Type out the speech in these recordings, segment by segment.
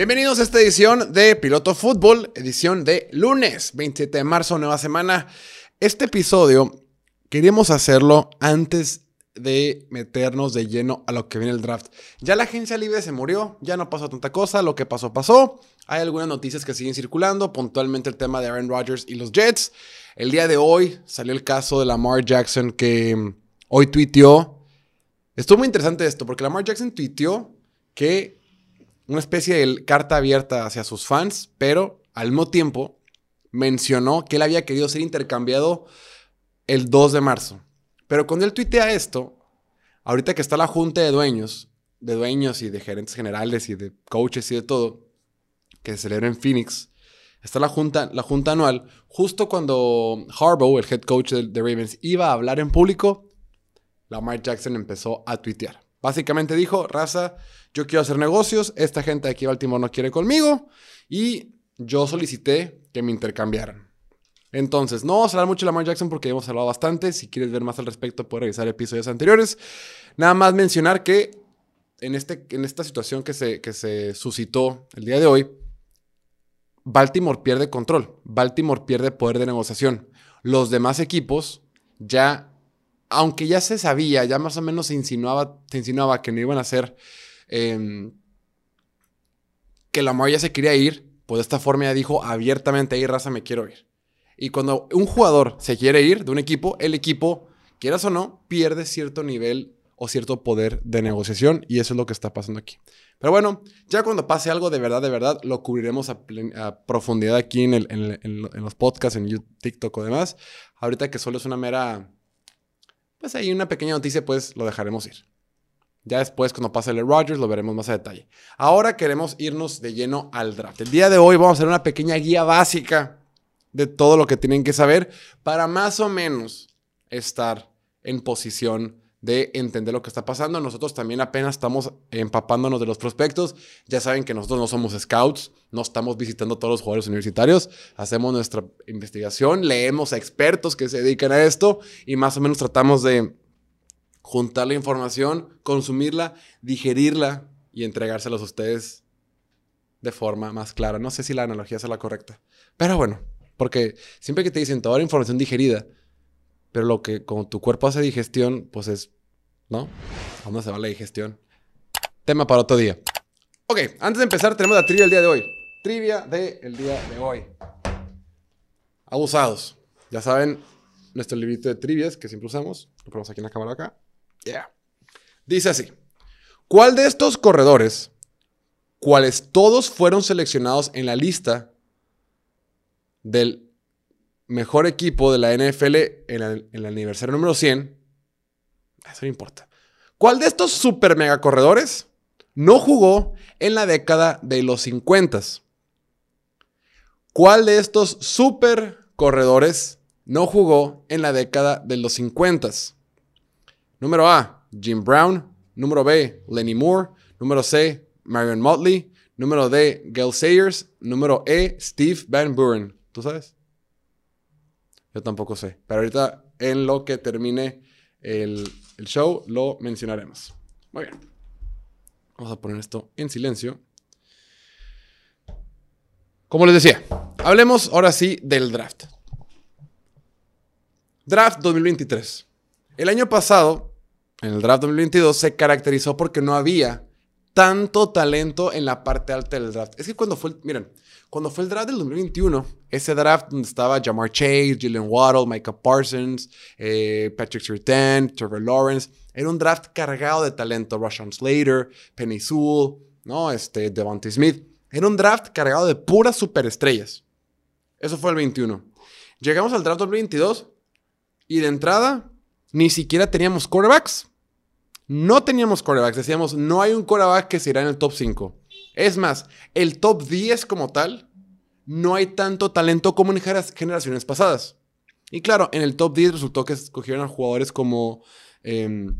Bienvenidos a esta edición de Piloto Fútbol, edición de lunes 27 de marzo, nueva semana. Este episodio queríamos hacerlo antes de meternos de lleno a lo que viene el draft. Ya la agencia libre se murió, ya no pasó tanta cosa, lo que pasó pasó. Hay algunas noticias que siguen circulando, puntualmente el tema de Aaron Rodgers y los Jets. El día de hoy salió el caso de Lamar Jackson que hoy tuiteó. Estuvo muy interesante esto, porque Lamar Jackson tuiteó que una especie de carta abierta hacia sus fans, pero al mismo tiempo mencionó que él había querido ser intercambiado el 2 de marzo. Pero cuando él tuitea esto, ahorita que está la junta de dueños, de dueños y de gerentes generales y de coaches y de todo, que se celebra en Phoenix, está la junta, la junta anual, justo cuando Harbaugh, el head coach de, de Ravens, iba a hablar en público, Lamar Jackson empezó a tuitear. Básicamente dijo, raza, yo quiero hacer negocios, esta gente de aquí Baltimore no quiere conmigo y yo solicité que me intercambiaran. Entonces, no vamos a hablar mucho de Lamar Jackson porque hemos hablado bastante. Si quieres ver más al respecto, puedes revisar episodios anteriores. Nada más mencionar que en, este, en esta situación que se, que se suscitó el día de hoy, Baltimore pierde control. Baltimore pierde poder de negociación. Los demás equipos ya aunque ya se sabía, ya más o menos se insinuaba, se insinuaba que no iban a hacer, eh, que Lamar ya se quería ir, pues de esta forma ya dijo abiertamente, ahí raza, me quiero ir. Y cuando un jugador se quiere ir de un equipo, el equipo, quieras o no, pierde cierto nivel o cierto poder de negociación y eso es lo que está pasando aquí. Pero bueno, ya cuando pase algo de verdad, de verdad, lo cubriremos a, profundidad aquí en, en, los podcasts, en YouTube, TikTok o demás. Ahorita que solo es una mera pues ahí una pequeña noticia, pues lo dejaremos ir. Ya después, cuando pase el Rodgers, lo veremos más a detalle. Ahora queremos irnos de lleno al draft. El día de hoy vamos a hacer una pequeña guía básica de todo lo que tienen que saber para más o menos estar en posición de entender lo que está pasando. Nosotros también apenas estamos empapándonos de los prospectos. Ya saben que nosotros no somos scouts, no estamos visitando todos los jugadores universitarios, hacemos nuestra investigación, leemos a expertos que se dedican a esto y más o menos tratamos de juntar la información, consumirla, digerirla y entregárselos a ustedes de forma más clara. No sé si la analogía es la correcta, pero bueno, porque siempre que te dicen toda la información digerida, pero lo que como tu cuerpo hace digestión, pues es, ¿no? ¿A dónde se va la digestión? Tema para otro día. Ok, antes de empezar tenemos la trivia del día de hoy. Trivia del día de hoy. Abusados. Ya saben, nuestro librito de trivias que siempre usamos. Lo ponemos aquí en la cámara acá. Yeah. Dice así. ¿Cuál de estos corredores, cuales todos fueron seleccionados en la lista del mejor equipo de la NFL en, el aniversario número 100, eso no importa. ¿Cuál de estos super mega corredores no jugó en la década de los 50? ¿Cuál de estos super corredores no jugó en la década de los 50? Número A, Jim Brown. Número B, Lenny Moore. Número C, Marion Motley. Número D, Gail Sayers. Número E, Steve Van Buren. ¿Tú sabes? Yo tampoco sé. Pero ahorita en lo que termine el, show lo mencionaremos. Muy bien. Vamos a poner esto en silencio. Como les decía, hablemos ahora sí del draft. Draft 2023. El año pasado, en el draft 2022, se caracterizó porque no había tanto talento en la parte alta del draft. Es que cuando fue, miren, cuando fue el draft del 2021, ese draft donde estaba Jamar Chase, Jalen Waddle, Micah Parsons, eh, Patrick Surtain, Trevor Lawrence, era un draft cargado de talento. Rashawn Slater, Penny Sewell, ¿no? Este, Devontae Smith. Era un draft cargado de puras superestrellas. Eso fue el 21. Llegamos al draft del 22 y de entrada ni siquiera teníamos quarterbacks. No teníamos quarterbacks. Decíamos, no hay un quarterback que se irá en el top 5. Es más, el top 10 como tal, no hay tanto talento como en generaciones pasadas. Y claro, en el top 10 resultó que escogieron a jugadores como eh,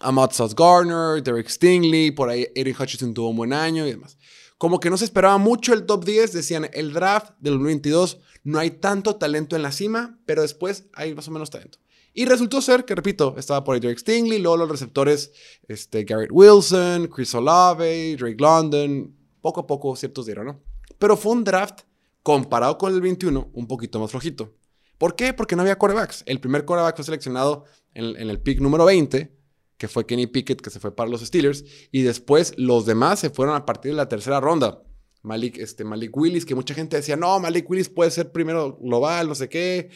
Amat Garner, Derek Stingley, por ahí Eric Hutchinson tuvo un buen año y demás. Como que no se esperaba mucho el top 10, decían el draft del 2022, no hay tanto talento en la cima, pero después hay más o menos talento. Y resultó ser que, repito, estaba por ahí Derek Stingley, luego los receptores, este, Garrett Wilson, Chris Olave, Drake London, poco a poco ciertos dieron, ¿no? Pero fue un draft comparado con el 21 un poquito más flojito. ¿Por qué? Porque no había corebacks. El primer coreback fue seleccionado en, en el pick número 20, que fue Kenny Pickett, que se fue para los Steelers, y después los demás se fueron a partir de la tercera ronda. Malik, este, Malik Willis, que mucha gente decía, no, Malik Willis puede ser primero global, no sé qué,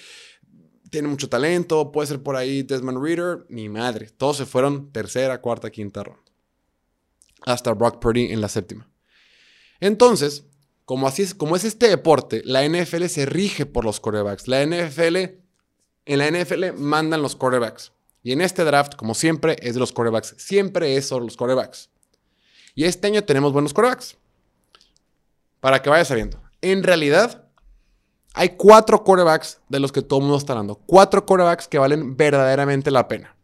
tiene mucho talento, puede ser por ahí Desmond Reader, ni madre, todos se fueron tercera, cuarta, quinta ronda. Hasta Brock Purdy en la séptima. Entonces, como, así es, como es este deporte, la NFL se rige por los quarterbacks. La NFL, en la NFL mandan los quarterbacks. Y en este draft, como siempre, es de los quarterbacks. Siempre es sobre los quarterbacks. Y este año tenemos buenos quarterbacks. Para que vaya sabiendo. En realidad, hay cuatro quarterbacks de los que todo el mundo está hablando. Cuatro quarterbacks que valen verdaderamente la pena.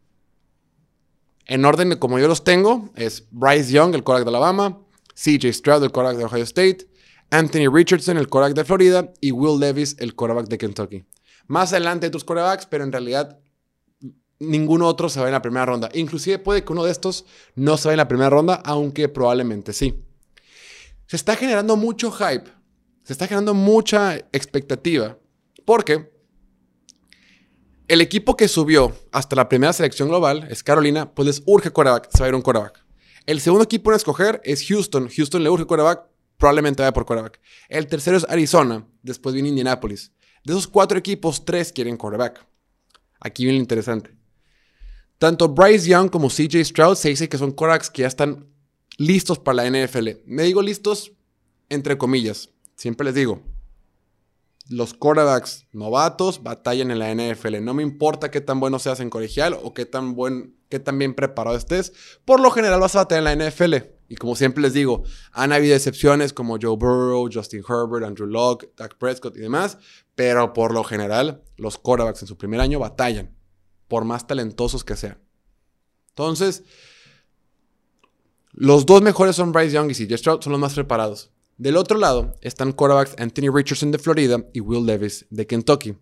En orden de como yo los tengo, es Bryce Young, el quarterback de Alabama, CJ Stroud, el quarterback de Ohio State, Anthony Richardson, el quarterback de Florida, y Will Levis, el quarterback de Kentucky. Más adelante hay tus quarterbacks, pero en realidad ninguno otro se va en la primera ronda. Inclusive puede que uno de estos no se vaya en la primera ronda, aunque probablemente sí. Se está generando mucho hype, se está generando mucha expectativa, porque el equipo que subió hasta la primera selección global es Carolina, pues les urge quarterback, se va a ir un quarterback. El segundo equipo en escoger es Houston. Houston le urge quarterback, probablemente vaya por quarterback. El tercero es Arizona, después viene Indianapolis. De esos cuatro equipos, tres quieren quarterback. Aquí viene lo interesante. Tanto Bryce Young como CJ Stroud se dice que son quarterbacks que ya están listos para la NFL. Me digo listos entre comillas. Siempre les digo, los quarterbacks novatos batallan en la NFL. No me importa qué tan bueno seas en colegial o qué tan, buen, qué tan bien preparado estés. Por lo general vas a batallar en la NFL. Y como siempre les digo, han habido excepciones como Joe Burrow, Justin Herbert, Andrew Locke, Dak Prescott y demás. Pero por lo general, los quarterbacks en su primer año batallan. Por más talentosos que sean. Entonces, los dos mejores son Bryce Young y CJ Stroud, son los más preparados. Del otro lado están quarterbacks Anthony Richardson de Florida y Will Levis de Kentucky.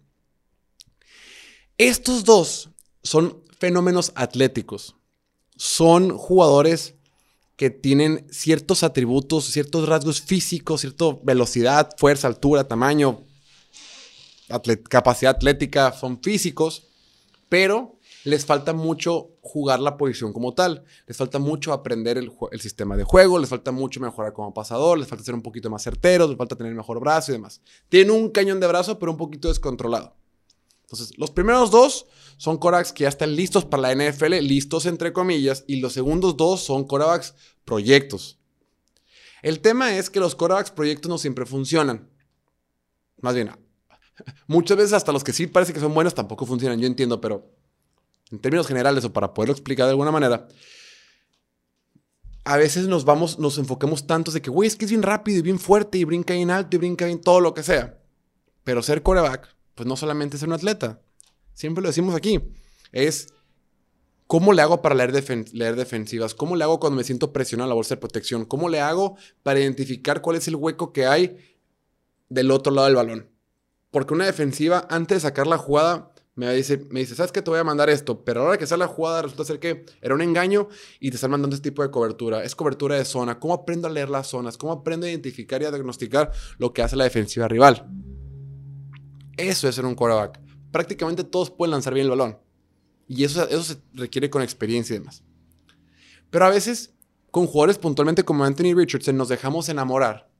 Estos dos son fenómenos atléticos. Son jugadores que tienen ciertos atributos, ciertos rasgos físicos, cierta velocidad, fuerza, altura, tamaño, capacidad atlética, son físicos, pero les falta mucho jugar la posición como tal. Les falta mucho aprender el, sistema de juego, les falta mucho mejorar como pasador, les falta ser un poquito más certeros, les falta tener mejor brazo y demás. Tienen un cañón de brazo, pero un poquito descontrolado. Entonces, los primeros dos son corebacks que ya están listos para la NFL, listos entre comillas, y los segundos dos son corebacks proyectos. El tema es que los corebacks proyectos no siempre funcionan. Más bien, muchas veces hasta los que sí parece que son buenos tampoco funcionan, yo entiendo, pero en términos generales o para poderlo explicar de alguna manera, a veces nos vamos, nos enfoquemos tanto de que, güey, es que es bien rápido y bien fuerte y brinca bien alto y brinca bien todo lo que sea. Pero ser coreback, pues no solamente ser un atleta. Siempre lo decimos aquí. Es cómo le hago para leer, leer defensivas, cómo le hago cuando me siento presionado en la bolsa de protección, cómo le hago para identificar cuál es el hueco que hay del otro lado del balón. Porque una defensiva, antes de sacar la jugada, me dice, me dice, ¿sabes qué? Te voy a mandar esto, pero ahora que sale la jugada resulta ser que era un engaño y te están mandando este tipo de cobertura. Es cobertura de zona. ¿Cómo aprendo a leer las zonas? ¿Cómo aprendo a identificar y a diagnosticar lo que hace la defensiva rival? Eso es ser un quarterback. Prácticamente todos pueden lanzar bien el balón. Y eso, eso se requiere con experiencia y demás. Pero a veces, con jugadores puntualmente como Anthony Richardson, nos dejamos enamorar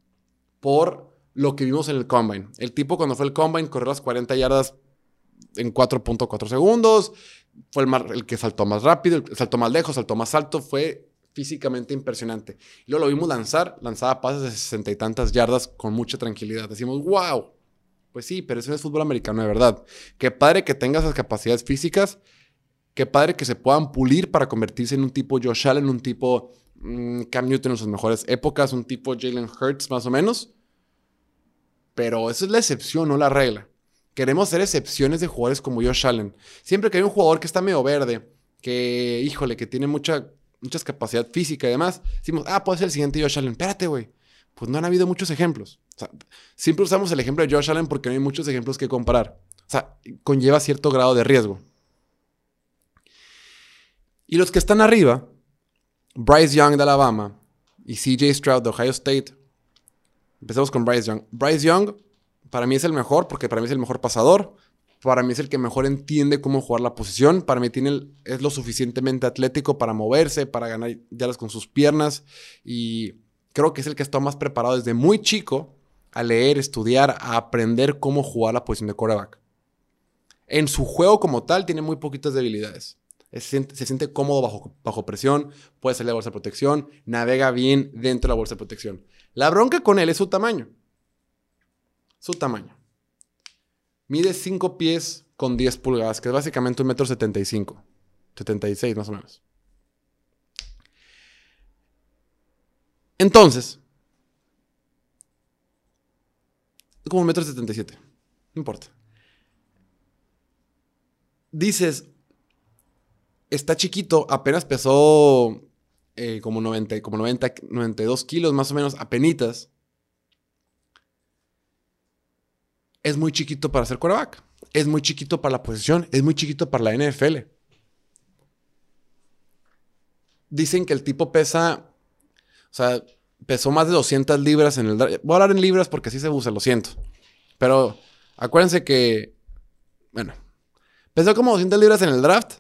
por lo que vimos en el combine. El tipo cuando fue el combine corrió las 40 yardas en 4.4 segundos. Fue el, el, que saltó más rápido, saltó más lejos, saltó más alto. Fue físicamente impresionante. Luego lo vimos lanzar, lanzaba pases de sesenta y tantas yardas con mucha tranquilidad. Decimos, wow. Pues sí, pero eso es fútbol americano de verdad. Qué padre que tenga esas capacidades físicas. Qué padre que se puedan pulir para convertirse en un tipo Josh Allen, un tipo mmm, Cam Newton en sus mejores épocas, un tipo Jalen Hurts más o menos. Pero esa es la excepción, no la regla. Queremos hacer excepciones de jugadores como Josh Allen. Siempre que hay un jugador que está medio verde, que, híjole, que tiene mucha, capacidad física y demás, decimos, ah, puede ser el siguiente Josh Allen. Espérate, güey. Pues no han habido muchos ejemplos. siempre usamos el ejemplo de Josh Allen porque no hay muchos ejemplos que comparar. O sea, conlleva cierto grado de riesgo. Y los que están arriba, Bryce Young de Alabama y CJ Stroud de Ohio State, Empecemos con Bryce Young. Bryce Young, para mí es el mejor, porque para mí es el mejor pasador. Para mí es el que mejor entiende cómo jugar la posición. Para mí tiene es lo suficientemente atlético para moverse, para ganar yardas con sus piernas. Y creo que es el que está más preparado desde muy chico a leer, estudiar, a aprender cómo jugar la posición de quarterback. En su juego como tal tiene muy poquitas debilidades. Se siente, cómodo bajo, bajo, presión, puede salir de la bolsa de protección, navega bien dentro de la bolsa de protección. La bronca con él es su tamaño. Su tamaño. Mide 5 pies con 10 pulgadas, que es básicamente un metro 75. 76 más o menos. Entonces, es como un metro 77. No importa. Dices, está chiquito, apenas pesó eh, como 90, como 90, 92 kilos más o menos, apenitas. Es muy chiquito para ser quarterback. Es muy chiquito para la posición. Es muy chiquito para la NFL. Dicen que el tipo pesa, o sea, pesó más de 200 libras en el Voy a hablar en libras porque así se usa, lo siento. Pero acuérdense que, bueno, pesó como 200 libras en el draft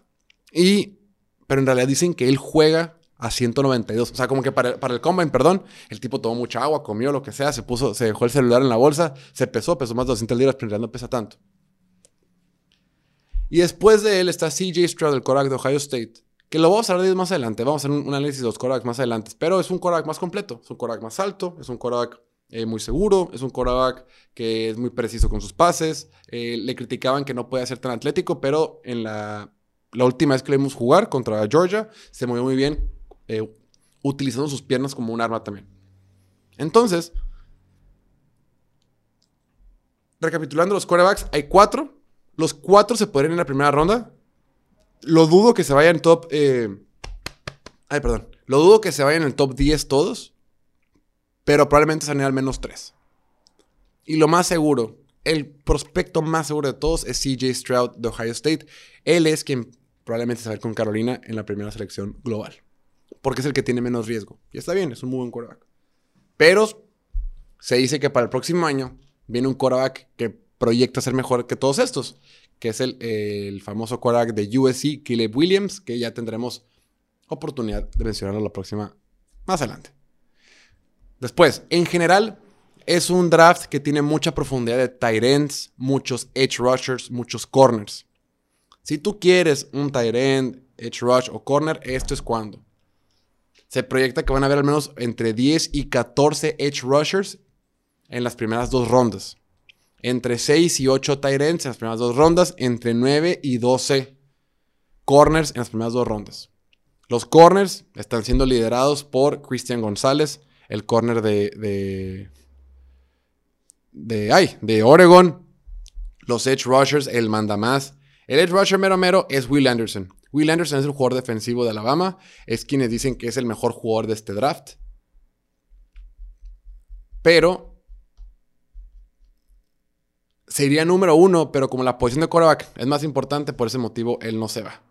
y, pero en realidad dicen que él juega a 192. O sea, como que para, para, el combine, perdón, el tipo tomó mucha agua, comió lo que sea, se puso, se dejó el celular en la bolsa, se pesó, pesó más de 200 libras, pero no pesa tanto. Y después de él está CJ Stroud, el Korak de Ohio State, que lo vamos a hablar más adelante. Vamos a hacer un, análisis de los Koraks más adelante. Pero es un Korak más completo, es un Korak más alto, es un Korak eh, muy seguro, es un Korak que es muy preciso con sus pases. Eh, le criticaban que no podía ser tan atlético, pero en la, la última vez que le vimos jugar contra Georgia, se movió muy bien eh, utilizando sus piernas como un arma también. Entonces, recapitulando los quarterbacks, hay cuatro. Los cuatro se podrían en la primera ronda. Lo dudo que se vayan top. Eh, ay, perdón. Lo dudo que se vayan en el top 10 todos. Pero probablemente salen al menos tres. Y lo más seguro, el prospecto más seguro de todos es CJ Stroud de Ohio State. Él es quien probablemente se va a ir con Carolina en la primera selección global porque es el que tiene menos riesgo. Y está bien, es un muy buen quarterback. Pero se dice que para el próximo año viene un quarterback que proyecta ser mejor que todos estos, que es el, famoso quarterback de USC, Caleb Williams, que ya tendremos oportunidad de mencionarlo la próxima, más adelante. Después, en general, es un draft que tiene mucha profundidad de tight ends, muchos edge rushers, muchos corners. Si tú quieres un tight end, edge rush o corner, esto es cuando se proyecta que van a haber al menos entre 10 y 14 edge rushers en las primeras dos rondas. Entre 6 y 8 tight ends en las primeras dos rondas. Entre 9 y 12 corners en las primeras dos rondas. Los corners están siendo liderados por Christian González, el corner de, de, de, ay, de Oregon. Los edge rushers, el manda más. El edge rusher mero mero es Will Anderson. Will Anderson es el jugador defensivo de Alabama. Es quienes dicen que es el mejor jugador de este draft. Pero sería número uno, pero como la posición de quarterback es más importante, por ese motivo él no se va.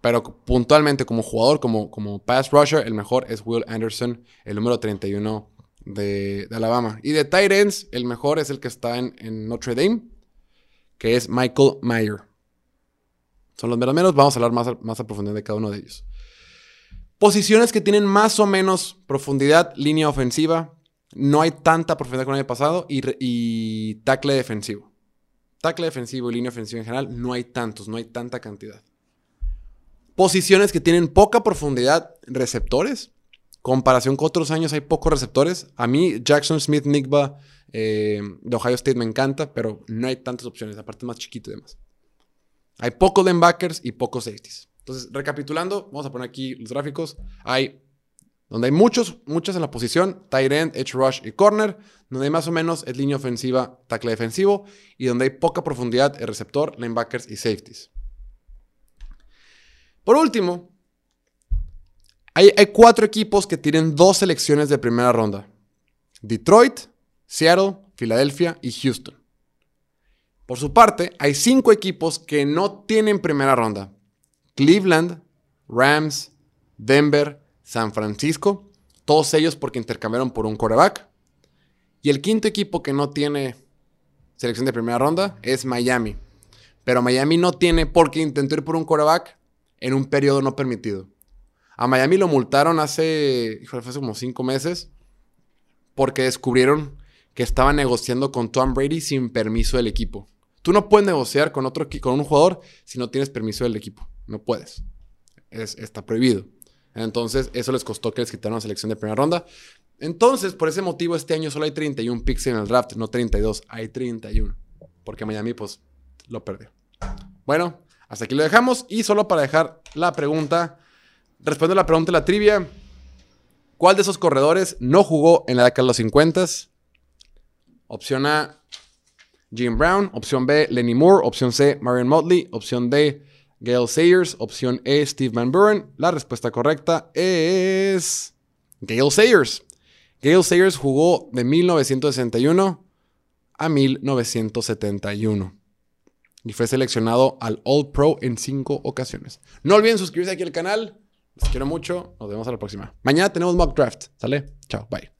Pero puntualmente como jugador, como, como pass rusher, el mejor es Will Anderson, el número 31 de, Alabama. Y de tight ends, el mejor es el que está en, en Notre Dame, que es Michael Mayer. Son los menos Vamos a hablar más, más a profundidad de cada uno de ellos. Posiciones que tienen más o menos profundidad, línea ofensiva. No hay tanta profundidad como el año pasado. Y, y tackle defensivo. Tackle defensivo y línea ofensiva en general, no hay tantos, no hay tanta cantidad. Posiciones que tienen poca profundidad, receptores. Comparación con otros años hay pocos receptores. A mí Jackson Smith Nigba eh, de Ohio State me encanta, pero no hay tantas opciones, aparte más chiquito y demás. Hay pocos linebackers y pocos safeties. Entonces, recapitulando, vamos a poner aquí los gráficos. Hay donde hay muchos, muchos en la posición, tight end, edge rush y corner, donde hay más o menos es línea ofensiva, tackle defensivo, y donde hay poca profundidad el receptor, linebackers y safeties. Por último, hay cuatro equipos que tienen dos selecciones de primera ronda. Detroit, Seattle, Filadelfia y Houston. Por su parte, hay cinco equipos que no tienen primera ronda. Cleveland, Rams, Denver, San Francisco, todos ellos porque intercambiaron por un quarterback. Y el quinto equipo que no tiene selección de primera ronda es Miami. Pero Miami no tiene porque intentó ir por un quarterback en un periodo no permitido. A Miami lo multaron hace, híjole, hace como cinco meses porque descubrieron que estaba negociando con Tom Brady sin permiso del equipo. Tú no puedes negociar con, otro, con un jugador si no tienes permiso del equipo. No puedes. está prohibido. Entonces, eso les costó que les quitaran la selección de primera ronda. Entonces, por ese motivo, este año solo hay 31 picks en el draft, no 32, hay 31. Porque Miami, pues, lo perdió. Bueno, hasta aquí lo dejamos. Y solo para dejar la pregunta, responde la pregunta de la trivia. ¿Cuál de esos corredores no jugó en la década de los 50? Opción A, Jim Brown. Opción B, Lenny Moore. Opción C, Marion Motley. Opción D, Gail Sayers. Opción E, Steve Van Buren. La respuesta correcta es Gail Sayers. Gail Sayers jugó de 1961 a 1971 y fue seleccionado al All Pro en cinco ocasiones. No olviden suscribirse aquí al canal. Les quiero mucho. Nos vemos a la próxima. Mañana tenemos mock draft. ¿Sale? Chao. Bye.